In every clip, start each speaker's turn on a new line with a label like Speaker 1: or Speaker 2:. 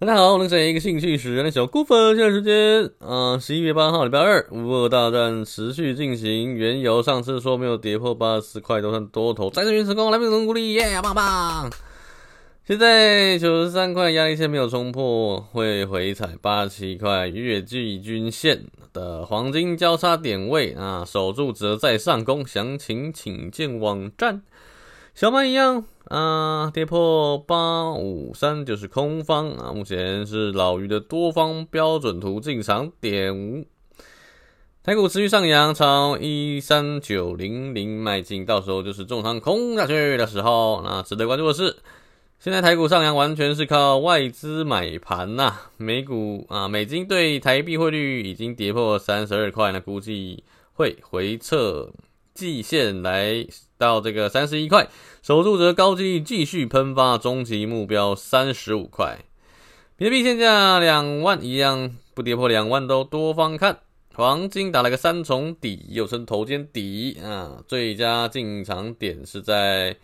Speaker 1: 大家好，我是一个兴趣使然的小顾粉。现在时间，嗯、呃，十一月八号礼拜二，乌俄大战持续进行。原油上次说没有跌破八十块都算多头，再次运成功，来宾总鼓励，耶，棒棒！现在九十三块压力线没有冲破，会回踩八十七块月季均线的黄金交叉点位啊，守住则再上攻。详情请见网站。小曼一样。啊，跌破八五三就是空方啊，目前是老于的多方标准图进场点五。台股持续上扬，朝一三九零零迈进，到时候就是重仓空下去的时候。那值得关注的是，现在台股上扬完全是靠外资买盘呐。美股啊，美金对台币汇率已经跌破三十二块，那估计会回撤。季线来到这个三十一块，守住则高机继续喷发，终极目标三十五块。比特币现价两万一样，不跌破两万都多方看。黄金打了个三重底，又称头肩底啊，最佳进场点是在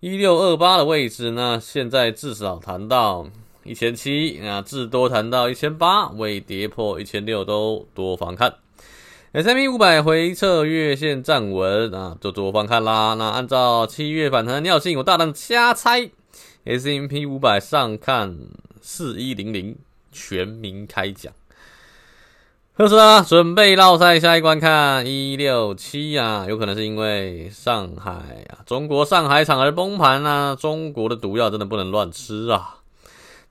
Speaker 1: 一六二八的位置。那现在至少谈到一千七啊，至多谈到一千八，未跌破一千六都多方看。S M P 五百回撤月线站稳啊，就多方看啦。那按照七月反弹的尿性，我大胆瞎猜，S M P 五百上看四一零零，全民开奖。特斯拉准备绕赛下一关，看一六七啊，有可能是因为上海啊，中国上海厂而崩盘啊。中国的毒药真的不能乱吃啊。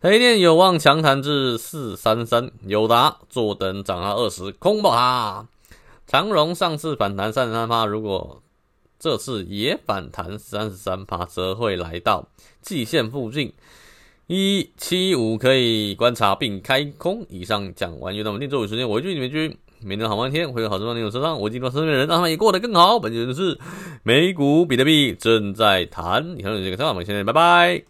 Speaker 1: 台电有望强弹至四三三，友达坐等涨它二十，空爆它。长荣上次反弹三十三趴，如果这次也反弹三十三趴，则会来到季线附近一七五，可以观察并开空。以上讲完，又到我们定周五时间，我是你们君，每天好半天，会有好事放在你手上。我今天身边人让他们也过得更好。本期的是美股比特币正在谈，以上就是这个，我们现在拜拜。